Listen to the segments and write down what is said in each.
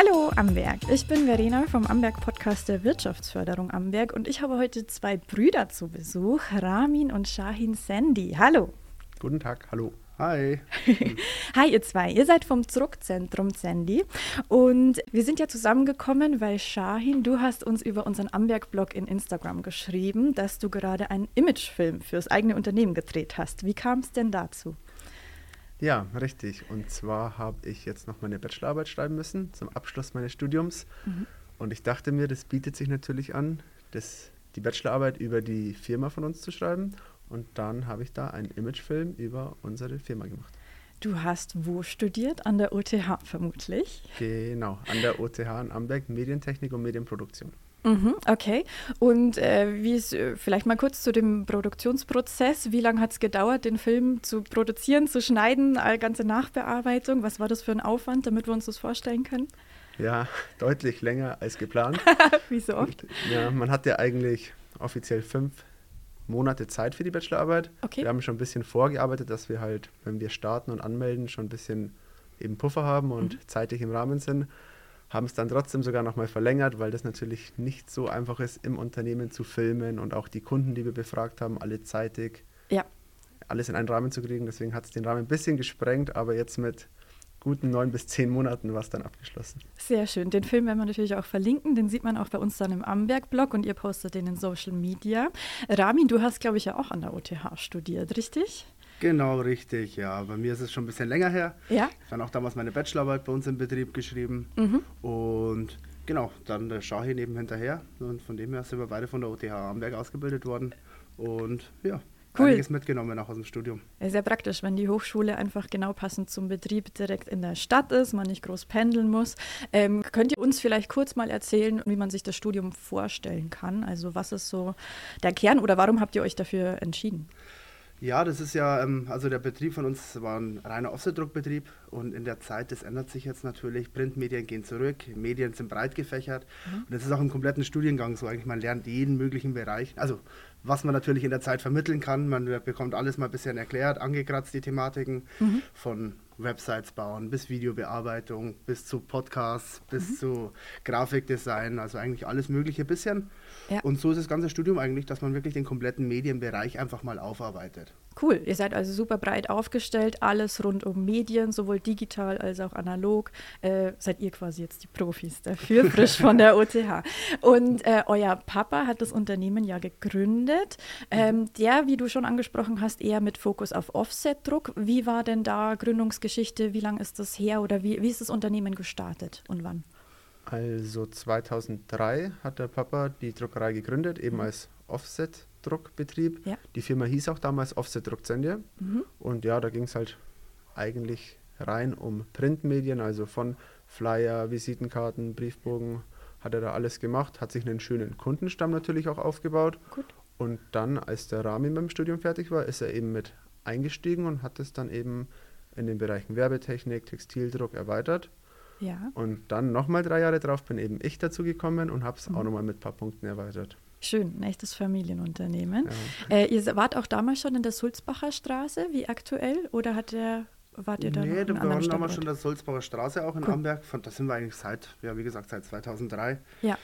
Hallo Amberg, ich bin Verena vom Amberg Podcast der Wirtschaftsförderung Amberg und ich habe heute zwei Brüder zu Besuch, Ramin und Shahin Sandy. Hallo. Guten Tag, hallo. Hi. Hi, ihr zwei. Ihr seid vom Druckzentrum Sandy. Und wir sind ja zusammengekommen, weil Shahin, du hast uns über unseren Amberg-Blog in Instagram geschrieben, dass du gerade einen Imagefilm fürs eigene Unternehmen gedreht hast. Wie kam es denn dazu? Ja, richtig. Und zwar habe ich jetzt noch meine Bachelorarbeit schreiben müssen zum Abschluss meines Studiums. Mhm. Und ich dachte mir, das bietet sich natürlich an, das, die Bachelorarbeit über die Firma von uns zu schreiben. Und dann habe ich da einen Imagefilm über unsere Firma gemacht. Du hast wo studiert? An der OTH vermutlich? Genau, an der OTH in Amberg, Medientechnik und Medienproduktion. Mhm, okay. Und äh, wie ist, äh, vielleicht mal kurz zu dem Produktionsprozess. Wie lange hat es gedauert, den Film zu produzieren, zu schneiden, all ganze Nachbearbeitung? Was war das für ein Aufwand, damit wir uns das vorstellen können? Ja, deutlich länger als geplant. wie so oft? Und, ja, man hat ja eigentlich offiziell fünf Monate Zeit für die Bachelorarbeit. Okay. Wir haben schon ein bisschen vorgearbeitet, dass wir halt, wenn wir starten und anmelden, schon ein bisschen eben Puffer haben und mhm. zeitlich im Rahmen sind haben es dann trotzdem sogar nochmal verlängert, weil das natürlich nicht so einfach ist, im Unternehmen zu filmen und auch die Kunden, die wir befragt haben, alle zeitig ja. alles in einen Rahmen zu kriegen. Deswegen hat es den Rahmen ein bisschen gesprengt, aber jetzt mit guten neun bis zehn Monaten war es dann abgeschlossen. Sehr schön. Den Film werden wir natürlich auch verlinken. Den sieht man auch bei uns dann im Amberg-Blog und ihr postet den in Social Media. Ramin, du hast, glaube ich, ja auch an der OTH studiert, richtig? Genau, richtig, ja. Bei mir ist es schon ein bisschen länger her. Ja. Ich habe auch damals meine Bachelorarbeit bei uns im Betrieb geschrieben. Mhm. Und genau, dann der Shahin eben hinterher. Und von dem her sind wir beide von der OTH Amberg ausgebildet worden. Und ja, cool. einiges mitgenommen auch aus dem Studium. Sehr praktisch, wenn die Hochschule einfach genau passend zum Betrieb direkt in der Stadt ist, man nicht groß pendeln muss. Ähm, könnt ihr uns vielleicht kurz mal erzählen, wie man sich das Studium vorstellen kann? Also was ist so der Kern oder warum habt ihr euch dafür entschieden? Ja, das ist ja, ähm, also der Betrieb von uns war ein reiner Offset-Druckbetrieb und in der Zeit, das ändert sich jetzt natürlich, Printmedien gehen zurück, Medien sind breit gefächert mhm. und das ist auch im kompletten Studiengang so eigentlich, man lernt jeden möglichen Bereich, also was man natürlich in der Zeit vermitteln kann, man bekommt alles mal ein bisschen erklärt, angekratzt die Thematiken mhm. von Websites bauen, bis Videobearbeitung, bis zu Podcasts, bis mhm. zu Grafikdesign, also eigentlich alles Mögliche bisschen. Ja. Und so ist das ganze Studium eigentlich, dass man wirklich den kompletten Medienbereich einfach mal aufarbeitet. Cool, ihr seid also super breit aufgestellt, alles rund um Medien, sowohl digital als auch analog. Äh, seid ihr quasi jetzt die Profis dafür, frisch von der OTH. Und äh, euer Papa hat das Unternehmen ja gegründet. Ähm, der, wie du schon angesprochen hast, eher mit Fokus auf Offset-Druck. Wie war denn da Gründungsgeschichte? Wie lange ist das her oder wie, wie ist das Unternehmen gestartet und wann? Also 2003 hat der Papa die Druckerei gegründet, eben mhm. als Offset-Druckbetrieb. Ja. Die Firma hieß auch damals Offset Druckzendia. Mhm. Und ja, da ging es halt eigentlich rein um Printmedien, also von Flyer, Visitenkarten, Briefbogen, hat er da alles gemacht, hat sich einen schönen Kundenstamm natürlich auch aufgebaut. Gut. Und dann, als der Ramin beim Studium fertig war, ist er eben mit eingestiegen und hat es dann eben in den Bereichen Werbetechnik, Textildruck erweitert. Ja. Und dann nochmal drei Jahre drauf bin eben ich dazu gekommen und habe es mhm. auch nochmal mit ein paar Punkten erweitert. Schön, ein echtes Familienunternehmen. Ja. Äh, ihr wart auch damals schon in der Sulzbacher Straße, wie aktuell, oder hat der wart ihr da Nee, da waren damals schon in der Sulzbacher Straße auch in cool. Amberg. Von, da sind wir eigentlich seit, ja, wie gesagt, seit 2003. Ja.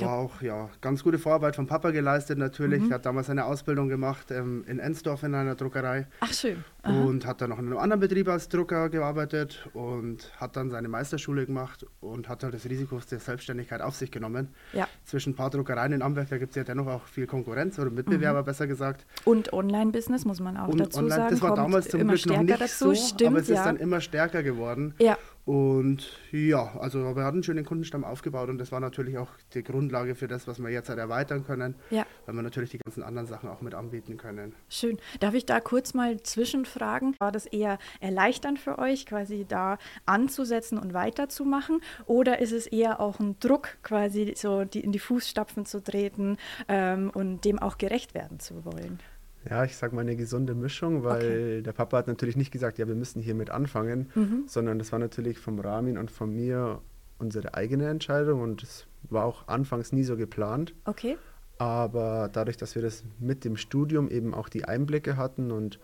War auch ja, ganz gute Vorarbeit vom Papa geleistet natürlich. Mhm. Er hat damals eine Ausbildung gemacht ähm, in Ensdorf in einer Druckerei. Ach schön. Aha. Und hat dann noch in einem anderen Betrieb als Drucker gearbeitet und hat dann seine Meisterschule gemacht und hat halt das Risiko der Selbstständigkeit auf sich genommen. Ja. Zwischen ein paar Druckereien in Amberg, da gibt es ja dennoch auch viel Konkurrenz oder Mitbewerber mhm. besser gesagt. Und Online-Business muss man auch und dazu online, sagen. Das war damals zum Glück noch nicht dazu. so, Stimmt, aber es ja. ist dann immer stärker geworden. Ja. Und ja, also wir hatten einen schönen Kundenstamm aufgebaut und das war natürlich auch die Grundlage für das, was wir jetzt halt erweitern können, ja. weil wir natürlich die ganzen anderen Sachen auch mit anbieten können. Schön. Darf ich da kurz mal zwischenfragen? War das eher erleichternd für euch, quasi da anzusetzen und weiterzumachen? Oder ist es eher auch ein Druck, quasi so die, in die Fußstapfen zu treten ähm, und dem auch gerecht werden zu wollen? Ja, ich sage mal eine gesunde Mischung, weil okay. der Papa hat natürlich nicht gesagt, ja, wir müssen hiermit anfangen, mhm. sondern das war natürlich vom Ramin und von mir unsere eigene Entscheidung und es war auch anfangs nie so geplant. Okay. Aber dadurch, dass wir das mit dem Studium eben auch die Einblicke hatten und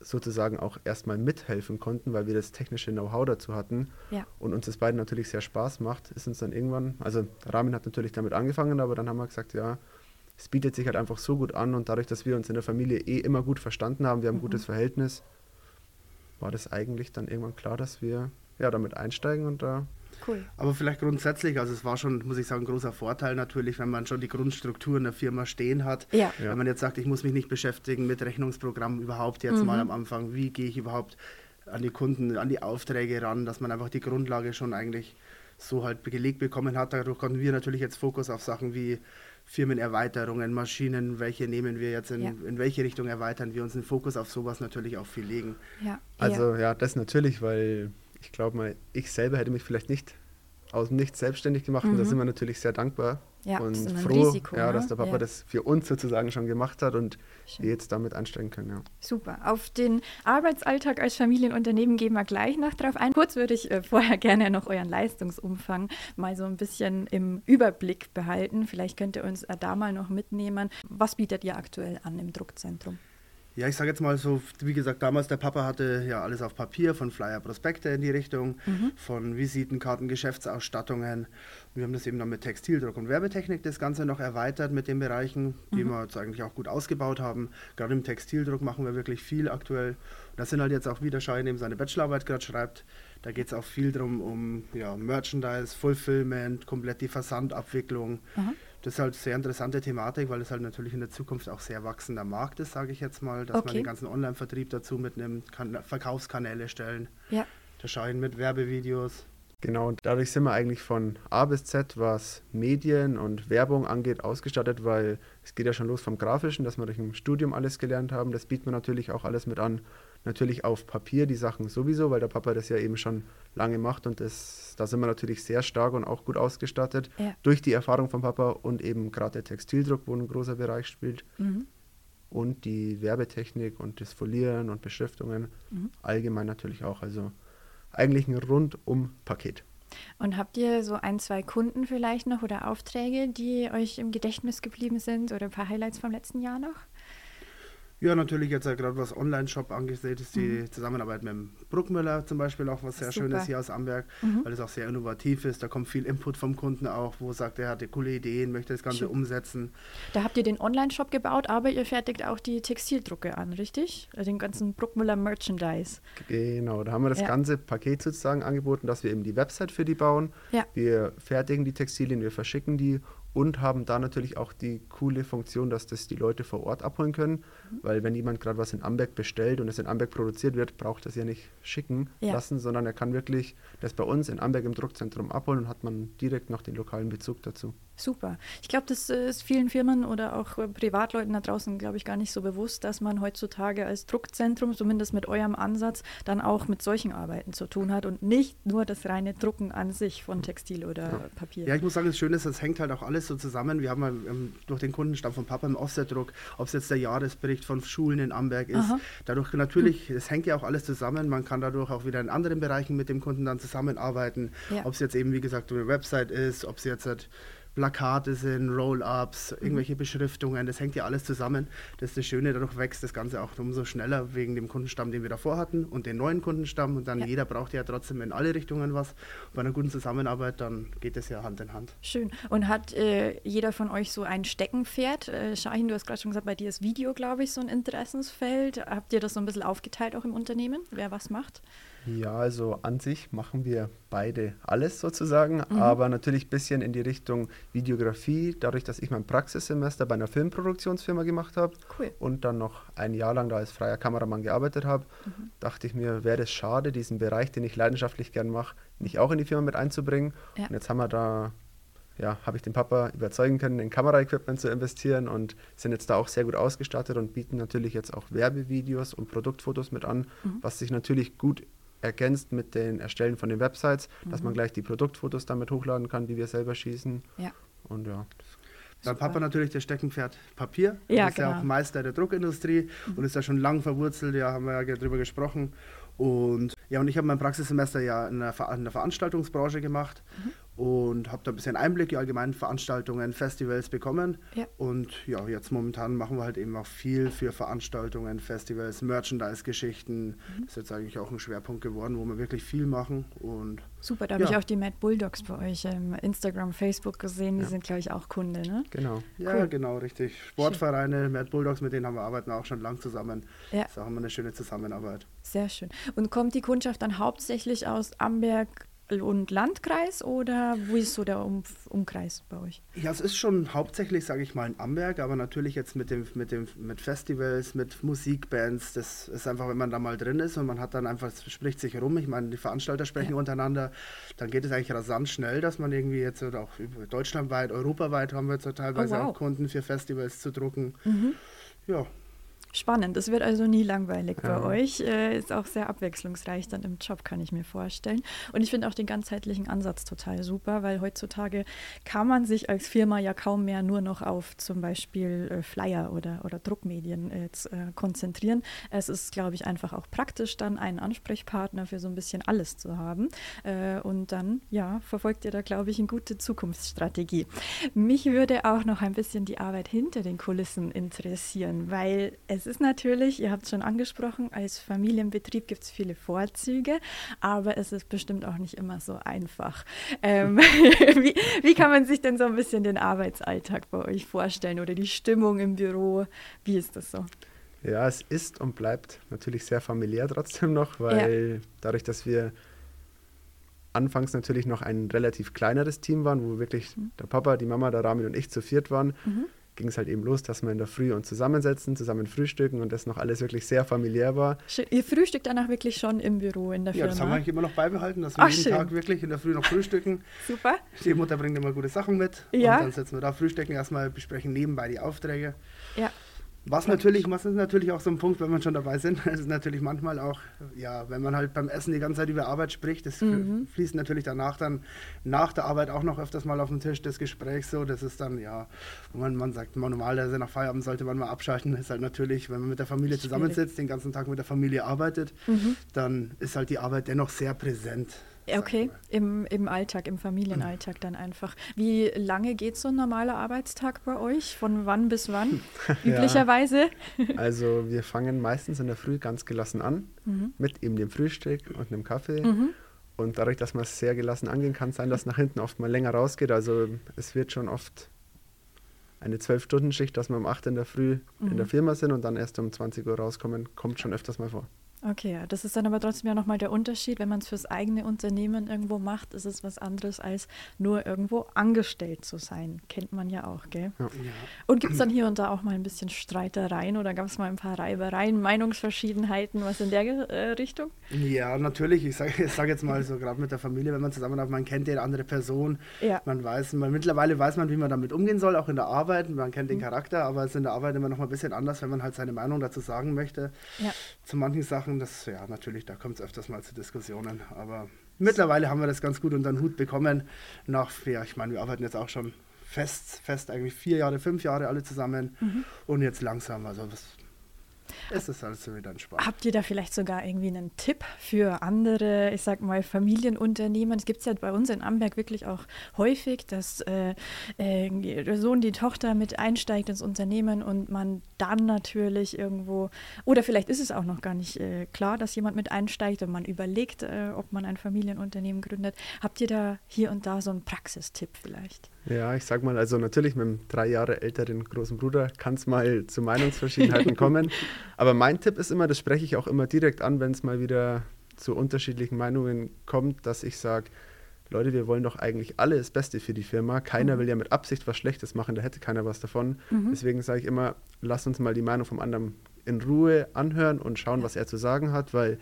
sozusagen auch erstmal mithelfen konnten, weil wir das technische Know-how dazu hatten ja. und uns das beiden natürlich sehr Spaß macht, ist uns dann irgendwann, also Ramin hat natürlich damit angefangen, aber dann haben wir gesagt, ja, es bietet sich halt einfach so gut an und dadurch, dass wir uns in der Familie eh immer gut verstanden haben, wir haben ein mhm. gutes Verhältnis, war das eigentlich dann irgendwann klar, dass wir ja damit einsteigen und da Cool. Aber vielleicht grundsätzlich, also es war schon, muss ich sagen, ein großer Vorteil natürlich, wenn man schon die Grundstruktur in der Firma stehen hat. Ja. Wenn man jetzt sagt, ich muss mich nicht beschäftigen mit Rechnungsprogrammen überhaupt jetzt mhm. mal am Anfang, wie gehe ich überhaupt an die Kunden, an die Aufträge ran, dass man einfach die Grundlage schon eigentlich so halt gelegt bekommen hat. Dadurch konnten wir natürlich jetzt Fokus auf Sachen wie Firmenerweiterungen, Maschinen, welche nehmen wir jetzt in, ja. in welche Richtung erweitern wir uns den Fokus auf sowas natürlich auch viel legen. Ja. Also ja, das natürlich, weil ich glaube mal, ich selber hätte mich vielleicht nicht aus dem Nichts selbstständig gemacht mhm. und da sind wir natürlich sehr dankbar ja, und froh, Risiko, ja, ne? dass der Papa ja. das für uns sozusagen schon gemacht hat und Schön. wir jetzt damit einsteigen können. Ja. Super. Auf den Arbeitsalltag als Familienunternehmen gehen wir gleich noch drauf ein. Kurz würde ich äh, vorher gerne noch euren Leistungsumfang mal so ein bisschen im Überblick behalten. Vielleicht könnt ihr uns äh, da mal noch mitnehmen. Was bietet ihr aktuell an im Druckzentrum? Ja, ich sage jetzt mal so, wie gesagt, damals der Papa hatte ja alles auf Papier, von Flyer, Prospekte in die Richtung, mhm. von Visitenkarten, Geschäftsausstattungen. Wir haben das eben dann mit Textildruck und Werbetechnik das Ganze noch erweitert mit den Bereichen, die mhm. wir jetzt eigentlich auch gut ausgebaut haben. Gerade im Textildruck machen wir wirklich viel aktuell. Und das sind halt jetzt auch wieder Schein, dem seine Bachelorarbeit gerade schreibt. Da geht es auch viel darum, um ja, Merchandise, Fulfillment, komplett die Versandabwicklung. Mhm das ist halt eine sehr interessante Thematik, weil es halt natürlich in der Zukunft auch sehr wachsender Markt ist, sage ich jetzt mal, dass okay. man den ganzen Online-Vertrieb dazu mitnimmt, kann Verkaufskanäle stellen. Ja. Da schauen mit Werbevideos. Genau, und dadurch sind wir eigentlich von A bis Z, was Medien und Werbung angeht, ausgestattet, weil es geht ja schon los vom Grafischen, dass wir durch ein Studium alles gelernt haben. Das bietet man natürlich auch alles mit an natürlich auf Papier die Sachen sowieso, weil der Papa das ja eben schon lange macht und das, da sind wir natürlich sehr stark und auch gut ausgestattet ja. durch die Erfahrung von Papa und eben gerade der Textildruck, wo ein großer Bereich spielt. Mhm. Und die Werbetechnik und das Folieren und Beschriftungen mhm. allgemein natürlich auch. Also eigentlich ein Rundum-Paket. Und habt ihr so ein, zwei Kunden vielleicht noch oder Aufträge, die euch im Gedächtnis geblieben sind oder ein paar Highlights vom letzten Jahr noch? Ja, natürlich jetzt ja gerade was Online-Shop angesehen ist, die mhm. Zusammenarbeit mit dem Bruckmüller zum Beispiel auch was sehr Super. Schönes hier aus Amberg, mhm. weil es auch sehr innovativ ist. Da kommt viel Input vom Kunden auch, wo sagt, er hatte coole Ideen, möchte das Ganze Schön. umsetzen. Da habt ihr den Online-Shop gebaut, aber ihr fertigt auch die Textildrucke an, richtig? Also den ganzen Bruckmüller Merchandise. Genau, da haben wir das ja. ganze Paket sozusagen angeboten, dass wir eben die Website für die bauen. Ja. Wir fertigen die Textilien, wir verschicken die und haben da natürlich auch die coole Funktion, dass das die Leute vor Ort abholen können, mhm. weil wenn jemand gerade was in Amberg bestellt und es in Amberg produziert wird, braucht er es ja nicht schicken ja. lassen, sondern er kann wirklich das bei uns in Amberg im Druckzentrum abholen und hat man direkt noch den lokalen Bezug dazu. Super. Ich glaube, das ist vielen Firmen oder auch äh, Privatleuten da draußen, glaube ich, gar nicht so bewusst, dass man heutzutage als Druckzentrum, zumindest mit eurem Ansatz, dann auch mit solchen Arbeiten zu tun hat und nicht nur das reine Drucken an sich von Textil oder ja. Papier. Ja, ich muss sagen, das Schöne ist, es hängt halt auch alles so zusammen. Wir haben ähm, durch den Kundenstamm von Papa im Offsetdruck, ob es jetzt der Jahresbericht von Schulen in Amberg ist, Aha. dadurch natürlich, es hängt ja auch alles zusammen. Man kann dadurch auch wieder in anderen Bereichen mit dem Kunden dann zusammenarbeiten. Ja. Ob es jetzt eben, wie gesagt, eine Website ist, ob es jetzt halt Plakate sind, Roll-ups, irgendwelche Beschriftungen, das hängt ja alles zusammen. Das ist das Schöne, dadurch wächst das Ganze auch umso schneller wegen dem Kundenstamm, den wir davor hatten und den neuen Kundenstamm. Und dann ja. jeder braucht ja trotzdem in alle Richtungen was. Bei einer guten Zusammenarbeit, dann geht es ja Hand in Hand. Schön. Und hat äh, jeder von euch so ein Steckenpferd? Äh, Shahin, du hast gerade schon gesagt, bei dir ist Video, glaube ich, so ein Interessensfeld. Habt ihr das so ein bisschen aufgeteilt auch im Unternehmen, wer was macht? Ja, also an sich machen wir beide alles sozusagen, mhm. aber natürlich ein bisschen in die Richtung Videografie, dadurch, dass ich mein Praxissemester bei einer Filmproduktionsfirma gemacht habe cool. und dann noch ein Jahr lang da als freier Kameramann gearbeitet habe, mhm. dachte ich mir, wäre es schade, diesen Bereich, den ich leidenschaftlich gern mache, nicht auch in die Firma mit einzubringen. Ja. Und jetzt haben wir da ja, habe ich den Papa überzeugen können, in Kameraequipment zu investieren und sind jetzt da auch sehr gut ausgestattet und bieten natürlich jetzt auch Werbevideos und Produktfotos mit an, mhm. was sich natürlich gut ergänzt mit den Erstellen von den Websites, mhm. dass man mhm. gleich die Produktfotos damit hochladen kann, die wir selber schießen. Ja. Und ja. Mein Papa natürlich der Steckenpferd Papier. Ja, ist genau. ja auch Meister der Druckindustrie mhm. und ist da schon lang verwurzelt, ja, haben wir ja drüber gesprochen. Und ja, und ich habe mein Praxissemester ja in der, Ver in der Veranstaltungsbranche gemacht. Mhm. Und habe da ein bisschen Einblick in allgemeinen Veranstaltungen, Festivals bekommen. Ja. Und ja, jetzt momentan machen wir halt eben auch viel für Veranstaltungen, Festivals, Merchandise-Geschichten. Mhm. Das ist jetzt eigentlich auch ein Schwerpunkt geworden, wo wir wirklich viel machen. Und Super, da habe ja. ich auch die Mad Bulldogs bei euch im Instagram, Facebook gesehen. Die ja. sind, glaube ich, auch Kunde, ne? Genau. Ja, cool. genau, richtig. Sportvereine, Schön. Mad Bulldogs, mit denen haben wir arbeiten auch schon lang zusammen. Ja. Das ist auch immer eine schöne Zusammenarbeit. Sehr schön. Und kommt die Kundschaft dann hauptsächlich aus Amberg, und Landkreis oder wo ist so der um Umkreis bei euch? Ja, es ist schon hauptsächlich, sage ich mal, in Amberg, aber natürlich jetzt mit, dem, mit, dem, mit Festivals, mit Musikbands, das ist einfach, wenn man da mal drin ist und man hat dann einfach, es spricht sich rum, ich meine, die Veranstalter sprechen ja. untereinander, dann geht es eigentlich rasant schnell, dass man irgendwie jetzt auch deutschlandweit, europaweit haben wir jetzt teilweise oh, wow. auch Kunden für Festivals zu drucken. Mhm. Ja, Spannend. Es wird also nie langweilig ja. bei euch. Äh, ist auch sehr abwechslungsreich dann im Job, kann ich mir vorstellen. Und ich finde auch den ganzheitlichen Ansatz total super, weil heutzutage kann man sich als Firma ja kaum mehr nur noch auf zum Beispiel äh, Flyer oder, oder Druckmedien äh, jetzt, äh, konzentrieren. Es ist, glaube ich, einfach auch praktisch, dann einen Ansprechpartner für so ein bisschen alles zu haben. Äh, und dann, ja, verfolgt ihr da, glaube ich, eine gute Zukunftsstrategie. Mich würde auch noch ein bisschen die Arbeit hinter den Kulissen interessieren, weil es es ist natürlich, ihr habt es schon angesprochen, als Familienbetrieb gibt es viele Vorzüge, aber es ist bestimmt auch nicht immer so einfach. Ähm, wie, wie, kann man sich denn so ein bisschen den Arbeitsalltag bei euch vorstellen oder die Stimmung im Büro? Wie ist das so? Ja, es ist und bleibt natürlich sehr familiär trotzdem noch, weil ja. dadurch, dass wir anfangs natürlich noch ein relativ kleineres Team waren, wo wirklich mhm. der Papa, die Mama, der Rami und ich zu viert waren, mhm ging es halt eben los, dass wir in der Früh uns zusammensetzen, zusammen frühstücken und das noch alles wirklich sehr familiär war. Ihr frühstückt danach wirklich schon im Büro, in der Firma? Ja, das haben wir eigentlich immer noch beibehalten, dass wir Ach, jeden schön. Tag wirklich in der Früh noch frühstücken. Super. Die Mutter bringt immer gute Sachen mit ja. und dann setzen wir da frühstücken, erstmal besprechen nebenbei die Aufträge. Ja. Was natürlich, was ist natürlich auch so ein Punkt, wenn wir schon dabei sind, es ist natürlich manchmal auch, ja, wenn man halt beim Essen die ganze Zeit über Arbeit spricht, das mhm. fließt natürlich danach dann nach der Arbeit auch noch öfters mal auf den Tisch des Gesprächs so, das ist dann, ja, wo man, man sagt, man normalerweise nach Feierabend sollte man mal abschalten, ist halt natürlich, wenn man mit der Familie zusammensitzt, den ganzen Tag mit der Familie arbeitet, mhm. dann ist halt die Arbeit dennoch sehr präsent. Okay, im, im Alltag, im Familienalltag dann einfach. Wie lange geht so ein normaler Arbeitstag bei euch? Von wann bis wann? Üblicherweise? Also wir fangen meistens in der Früh ganz gelassen an, mhm. mit eben dem Frühstück und einem Kaffee. Mhm. Und dadurch, dass man es sehr gelassen angehen kann, sein, dass nach hinten oft mal länger rausgeht. Also es wird schon oft eine 12-Stunden-Schicht, dass wir um 8 in der Früh mhm. in der mhm. Firma sind und dann erst um 20 Uhr rauskommen, kommt schon öfters mal vor. Okay, ja. das ist dann aber trotzdem ja nochmal der Unterschied. Wenn man es fürs eigene Unternehmen irgendwo macht, ist es was anderes, als nur irgendwo angestellt zu sein. Kennt man ja auch, gell? Ja. Und gibt es dann hier und da auch mal ein bisschen Streitereien oder gab es mal ein paar Reibereien, Meinungsverschiedenheiten, was in der äh, Richtung? Ja, natürlich. Ich sage sag jetzt mal so, gerade mit der Familie, wenn man zusammen hat, man kennt die andere Person. Ja. Man weiß, man, mittlerweile weiß man, wie man damit umgehen soll, auch in der Arbeit. Man kennt den mhm. Charakter, aber es ist in der Arbeit immer noch mal ein bisschen anders, wenn man halt seine Meinung dazu sagen möchte. Ja. Zu manchen Sachen machen. Das, ja, natürlich, da kommt es öfters mal zu Diskussionen. Aber mittlerweile haben wir das ganz gut unter den Hut bekommen. Nach, ja, ich meine, wir arbeiten jetzt auch schon fest, fest eigentlich vier Jahre, fünf Jahre alle zusammen. Mhm. Und jetzt langsam, also das ist es also wieder entspannt. Habt ihr da vielleicht sogar irgendwie einen Tipp für andere, ich sag mal, Familienunternehmen? Es gibt es ja bei uns in Amberg wirklich auch häufig, dass äh, äh, der Sohn, die Tochter mit einsteigt ins Unternehmen und man dann natürlich irgendwo, oder vielleicht ist es auch noch gar nicht äh, klar, dass jemand mit einsteigt und man überlegt, äh, ob man ein Familienunternehmen gründet. Habt ihr da hier und da so einen Praxistipp vielleicht? Ja, ich sag mal, also natürlich mit einem drei Jahre älteren großen Bruder kann es mal zu Meinungsverschiedenheiten kommen. Aber mein Tipp ist immer, das spreche ich auch immer direkt an, wenn es mal wieder zu unterschiedlichen Meinungen kommt, dass ich sage, Leute, wir wollen doch eigentlich alle das Beste für die Firma. Keiner mhm. will ja mit Absicht was Schlechtes machen, da hätte keiner was davon. Mhm. Deswegen sage ich immer, lass uns mal die Meinung vom anderen in Ruhe anhören und schauen, ja. was er zu sagen hat, weil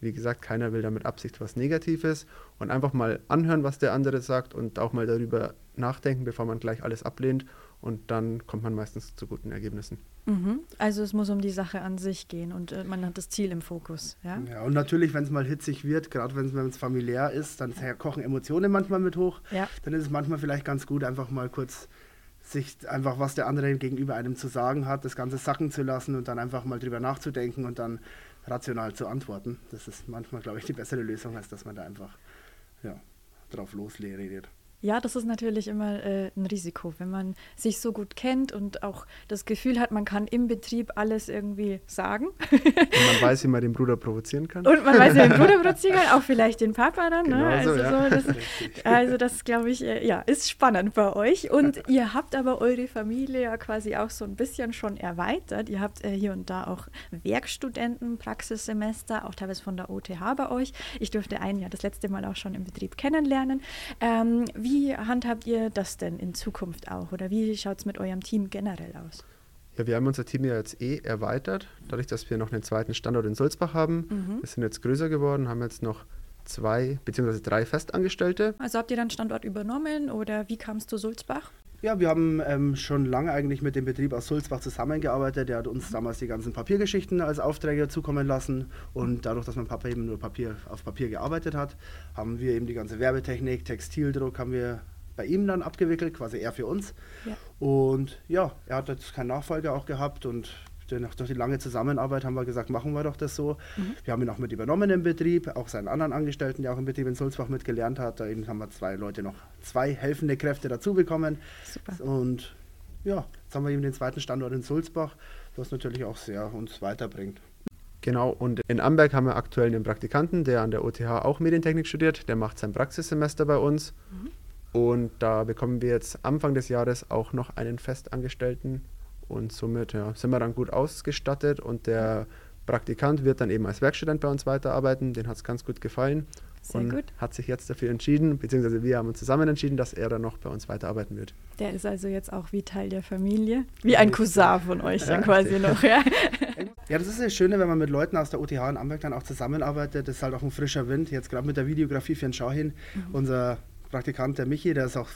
wie gesagt, keiner will damit Absicht was Negatives und einfach mal anhören, was der andere sagt und auch mal darüber nachdenken, bevor man gleich alles ablehnt und dann kommt man meistens zu guten Ergebnissen. Mhm. Also es muss um die Sache an sich gehen und äh, man hat das Ziel im Fokus. Ja, ja und natürlich, wenn es mal hitzig wird, gerade wenn es familiär ist, dann kochen Emotionen manchmal mit hoch. Ja. Dann ist es manchmal vielleicht ganz gut, einfach mal kurz sich einfach, was der andere gegenüber einem zu sagen hat, das Ganze sacken zu lassen und dann einfach mal drüber nachzudenken und dann rational zu antworten. Das ist manchmal, glaube ich, die bessere Lösung, als dass man da einfach ja, drauf losredet. Ja, das ist natürlich immer äh, ein Risiko, wenn man sich so gut kennt und auch das Gefühl hat, man kann im Betrieb alles irgendwie sagen. Und man weiß, wie man den Bruder provozieren kann. Und man weiß, wie man den Bruder provozieren kann, auch vielleicht den Papa dann. Ne? Genau also, so, ja. so, das, also das glaube ich, äh, ja, ist spannend bei euch. Und ihr habt aber eure Familie ja quasi auch so ein bisschen schon erweitert. Ihr habt äh, hier und da auch Werkstudenten, Praxissemester, auch teilweise von der OTH bei euch. Ich durfte einen ja das letzte Mal auch schon im Betrieb kennenlernen. Ähm, wie wie handhabt ihr das denn in Zukunft auch oder wie schaut es mit eurem Team generell aus? Ja, wir haben unser Team ja jetzt eh erweitert, dadurch, dass wir noch einen zweiten Standort in Sulzbach haben. Mhm. Wir sind jetzt größer geworden, haben jetzt noch zwei bzw. drei Festangestellte. Also habt ihr dann Standort übernommen oder wie kam es zu Sulzbach? Ja, wir haben ähm, schon lange eigentlich mit dem Betrieb aus Sulzbach zusammengearbeitet. Der hat uns damals die ganzen Papiergeschichten als Aufträge zukommen lassen. Und dadurch, dass mein Papa eben nur Papier, auf Papier gearbeitet hat, haben wir eben die ganze Werbetechnik, Textildruck haben wir bei ihm dann abgewickelt, quasi er für uns. Ja. Und ja, er hat jetzt keinen Nachfolger auch gehabt und durch die lange Zusammenarbeit haben wir gesagt, machen wir doch das so. Mhm. Wir haben ihn auch mit übernommen im Betrieb, auch seinen anderen Angestellten, der auch im Betrieb in Sulzbach mitgelernt hat. Da haben wir zwei Leute noch, zwei helfende Kräfte dazu bekommen. Super. Und ja, jetzt haben wir eben den zweiten Standort in Sulzbach, was natürlich auch sehr uns weiterbringt. Genau, und in Amberg haben wir aktuell einen Praktikanten, der an der OTH auch Medientechnik studiert. Der macht sein Praxissemester bei uns. Mhm. Und da bekommen wir jetzt Anfang des Jahres auch noch einen Festangestellten und somit ja, sind wir dann gut ausgestattet und der Praktikant wird dann eben als Werkstudent bei uns weiterarbeiten. Den hat es ganz gut gefallen. Sehr und gut. hat sich jetzt dafür entschieden, beziehungsweise wir haben uns zusammen entschieden, dass er dann noch bei uns weiterarbeiten wird. Der ist also jetzt auch wie Teil der Familie, wie ein Cousin von euch ja, dann quasi noch. Ja. ja, das ist das Schöne, wenn man mit Leuten aus der OTH in Amberg dann auch zusammenarbeitet. Das ist halt auch ein frischer Wind. Jetzt gerade mit der Videografie für den Schau hin. Mhm. Unser Praktikant, der Michi, der ist auch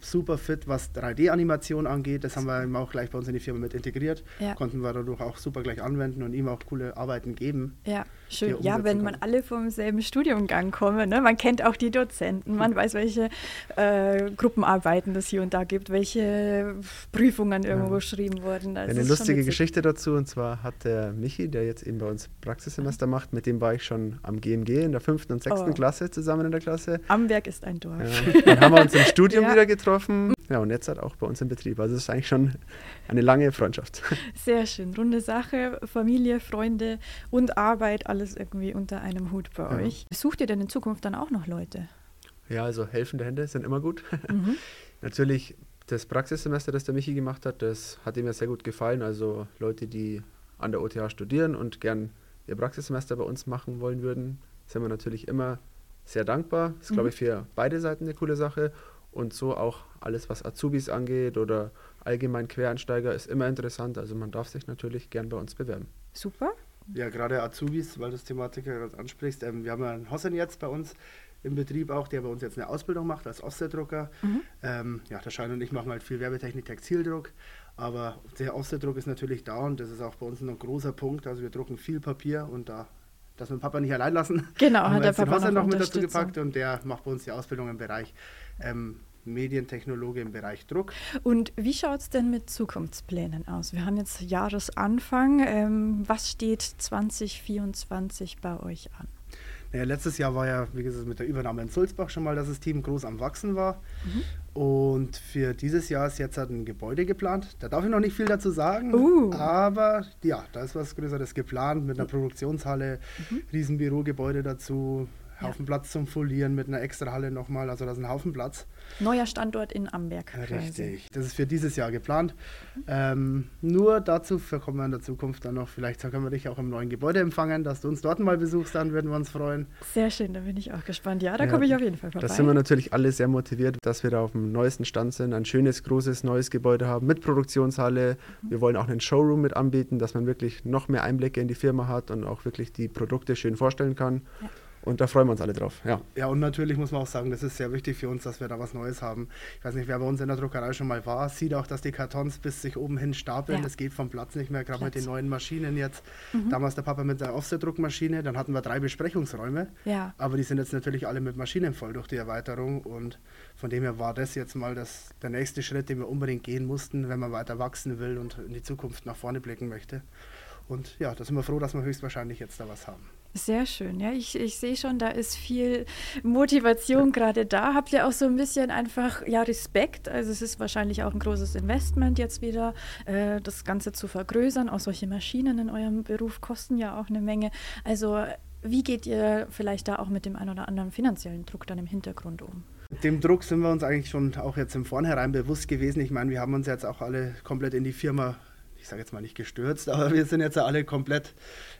super fit, was 3D-Animation angeht. Das haben wir ihm auch gleich bei uns in die Firma mit integriert. Ja. Konnten wir dadurch auch super gleich anwenden und ihm auch coole Arbeiten geben. Ja, schön. Ja, wenn kann. man alle vom selben Studiumgang kommen. Ne? Man kennt auch die Dozenten, man weiß, welche äh, Gruppenarbeiten es hier und da gibt, welche Prüfungen irgendwo ja. geschrieben wurden. Das Eine lustige Geschichte dazu, und zwar hat der Michi, der jetzt eben bei uns Praxissemester macht, mit dem war ich schon am GMG in der fünften und sechsten oh. Klasse zusammen in der Klasse. Amberg ist ein Dorf. Ja. Dann haben wir uns im Studium ja. wieder getroffen. Ja, und jetzt halt auch bei uns im Betrieb. Also es ist eigentlich schon eine lange Freundschaft. Sehr schön. Runde Sache, Familie, Freunde und Arbeit, alles irgendwie unter einem Hut bei ja. euch. Sucht ihr denn in Zukunft dann auch noch Leute? Ja, also helfende Hände sind immer gut. Mhm. Natürlich das Praxissemester, das der Michi gemacht hat, das hat ihm ja sehr gut gefallen. Also Leute, die an der OTH studieren und gern ihr Praxissemester bei uns machen wollen würden, sind wir natürlich immer sehr dankbar. Das ist, mhm. glaube ich, für beide Seiten eine coole Sache. Und so auch alles, was Azubis angeht oder allgemein Quereinsteiger, ist immer interessant. Also man darf sich natürlich gern bei uns bewerben. Super. Ja, gerade Azubis, weil du das Thematik gerade ansprichst. Ähm, wir haben ja einen Hossen jetzt bei uns im Betrieb auch, der bei uns jetzt eine Ausbildung macht als Offsetdrucker. Mhm. Ähm, ja, der Schein und ich machen halt viel Werbetechnik, Textildruck. Aber der Offsetdruck ist natürlich da und das ist auch bei uns ein großer Punkt. Also wir drucken viel Papier und da dass wir Papa nicht allein lassen. Genau, hat der Papa noch, noch mit dazu gepackt und der macht bei uns die Ausbildung im Bereich ähm, Medientechnologe im Bereich Druck. Und wie schaut es denn mit Zukunftsplänen aus? Wir haben jetzt Jahresanfang. Ähm, was steht 2024 bei euch an? Naja, letztes Jahr war ja, wie gesagt, mit der Übernahme in Sulzbach schon mal, dass das Team groß am Wachsen war. Mhm. Und für dieses Jahr ist jetzt halt ein Gebäude geplant. Da darf ich noch nicht viel dazu sagen, uh. aber ja, da ist was Größeres geplant mit einer Produktionshalle, mhm. Riesenbürogebäude dazu, Haufen Platz zum Folieren mit einer extra Halle nochmal, also da ist ein Haufen Platz. Neuer Standort in Amberg. Richtig, das ist für dieses Jahr geplant. Mhm. Ähm, nur dazu kommen wir in der Zukunft dann noch, vielleicht können wir dich auch im neuen Gebäude empfangen, dass du uns dort mal besuchst, dann würden wir uns freuen. Sehr schön, da bin ich auch gespannt. Ja, da ja, komme ich auf jeden Fall vorbei. Da sind wir natürlich alle sehr motiviert, dass wir da auf dem neuesten Stand sind, ein schönes, großes, neues Gebäude haben mit Produktionshalle. Mhm. Wir wollen auch einen Showroom mit anbieten, dass man wirklich noch mehr Einblicke in die Firma hat und auch wirklich die Produkte schön vorstellen kann. Ja. Und da freuen wir uns alle drauf. Ja. ja, und natürlich muss man auch sagen, das ist sehr wichtig für uns, dass wir da was Neues haben. Ich weiß nicht, wer bei uns in der Druckerei schon mal war, sieht auch, dass die Kartons bis sich oben hin stapeln. Ja. Das geht vom Platz nicht mehr, gerade mit den neuen Maschinen jetzt. Mhm. Damals der Papa mit der Offset-Druckmaschine, dann hatten wir drei Besprechungsräume. Ja. Aber die sind jetzt natürlich alle mit Maschinen voll durch die Erweiterung. Und von dem her war das jetzt mal das, der nächste Schritt, den wir unbedingt gehen mussten, wenn man weiter wachsen will und in die Zukunft nach vorne blicken möchte. Und ja, da sind wir froh, dass wir höchstwahrscheinlich jetzt da was haben. Sehr schön. Ja, ich, ich sehe schon, da ist viel Motivation gerade da. Habt ihr auch so ein bisschen einfach ja, Respekt? Also es ist wahrscheinlich auch ein großes Investment jetzt wieder, äh, das Ganze zu vergrößern. Auch solche Maschinen in eurem Beruf kosten ja auch eine Menge. Also wie geht ihr vielleicht da auch mit dem einen oder anderen finanziellen Druck dann im Hintergrund um? Dem Druck sind wir uns eigentlich schon auch jetzt im Vornherein bewusst gewesen. Ich meine, wir haben uns jetzt auch alle komplett in die Firma ich sage jetzt mal nicht gestürzt, aber wir sind jetzt alle komplett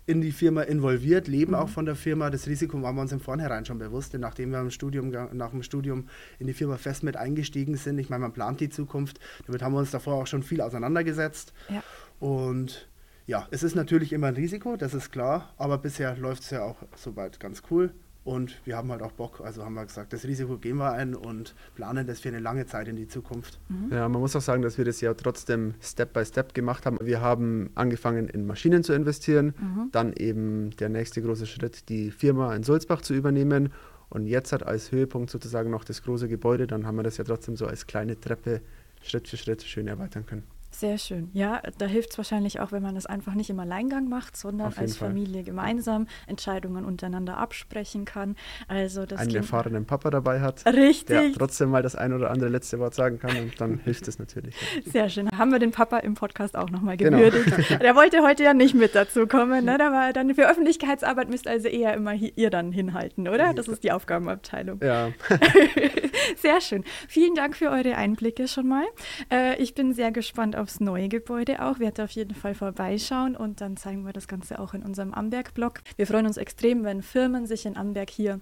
in die Firma involviert, leben mhm. auch von der Firma. Das Risiko waren wir uns im Vornherein schon bewusst, denn nachdem wir im Studium, nach dem Studium in die Firma fest mit eingestiegen sind, ich meine, man plant die Zukunft, damit haben wir uns davor auch schon viel auseinandergesetzt. Ja. Und ja, es ist natürlich immer ein Risiko, das ist klar, aber bisher läuft es ja auch soweit ganz cool. Und wir haben halt auch Bock, also haben wir gesagt, das Risiko gehen wir ein und planen das für eine lange Zeit in die Zukunft. Mhm. Ja, man muss auch sagen, dass wir das ja trotzdem Step by Step gemacht haben. Wir haben angefangen, in Maschinen zu investieren, mhm. dann eben der nächste große Schritt, die Firma in Sulzbach zu übernehmen und jetzt hat als Höhepunkt sozusagen noch das große Gebäude, dann haben wir das ja trotzdem so als kleine Treppe Schritt für Schritt schön erweitern können. Sehr schön. Ja, da hilft es wahrscheinlich auch, wenn man das einfach nicht im Alleingang macht, sondern als Fall. Familie gemeinsam Entscheidungen untereinander absprechen kann. Also das einen erfahrenen Papa dabei hat, Richtig. der trotzdem mal das ein oder andere letzte Wort sagen kann und dann hilft es natürlich. Sehr schön. Haben wir den Papa im Podcast auch nochmal gewürdigt. Genau. Der wollte heute ja nicht mit dazu kommen. Ne? Da war dann für Öffentlichkeitsarbeit müsst also eher immer ihr dann hinhalten, oder? Das ist die Aufgabenabteilung. Ja. sehr schön. Vielen Dank für eure Einblicke schon mal. Äh, ich bin sehr gespannt auf aufs neue Gebäude auch. Werdet auf jeden Fall vorbeischauen und dann zeigen wir das Ganze auch in unserem Amberg-Blog. Wir freuen uns extrem, wenn Firmen sich in Amberg hier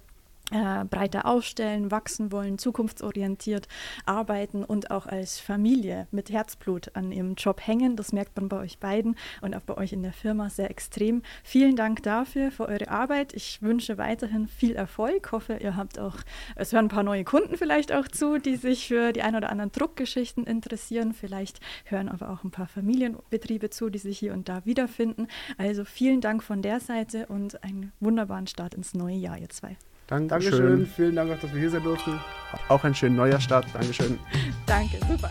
äh, breiter aufstellen, wachsen wollen, zukunftsorientiert arbeiten und auch als Familie mit Herzblut an ihrem Job hängen. Das merkt man bei euch beiden und auch bei euch in der Firma sehr extrem. Vielen Dank dafür, für eure Arbeit. Ich wünsche weiterhin viel Erfolg. Hoffe, ihr habt auch, es hören ein paar neue Kunden vielleicht auch zu, die sich für die ein oder anderen Druckgeschichten interessieren. Vielleicht hören aber auch ein paar Familienbetriebe zu, die sich hier und da wiederfinden. Also vielen Dank von der Seite und einen wunderbaren Start ins neue Jahr, ihr zwei. Dankeschön. Dankeschön. Vielen Dank auch, dass wir hier sein durften. Auch einen schönen Neujahrstart. Dankeschön. Danke, super.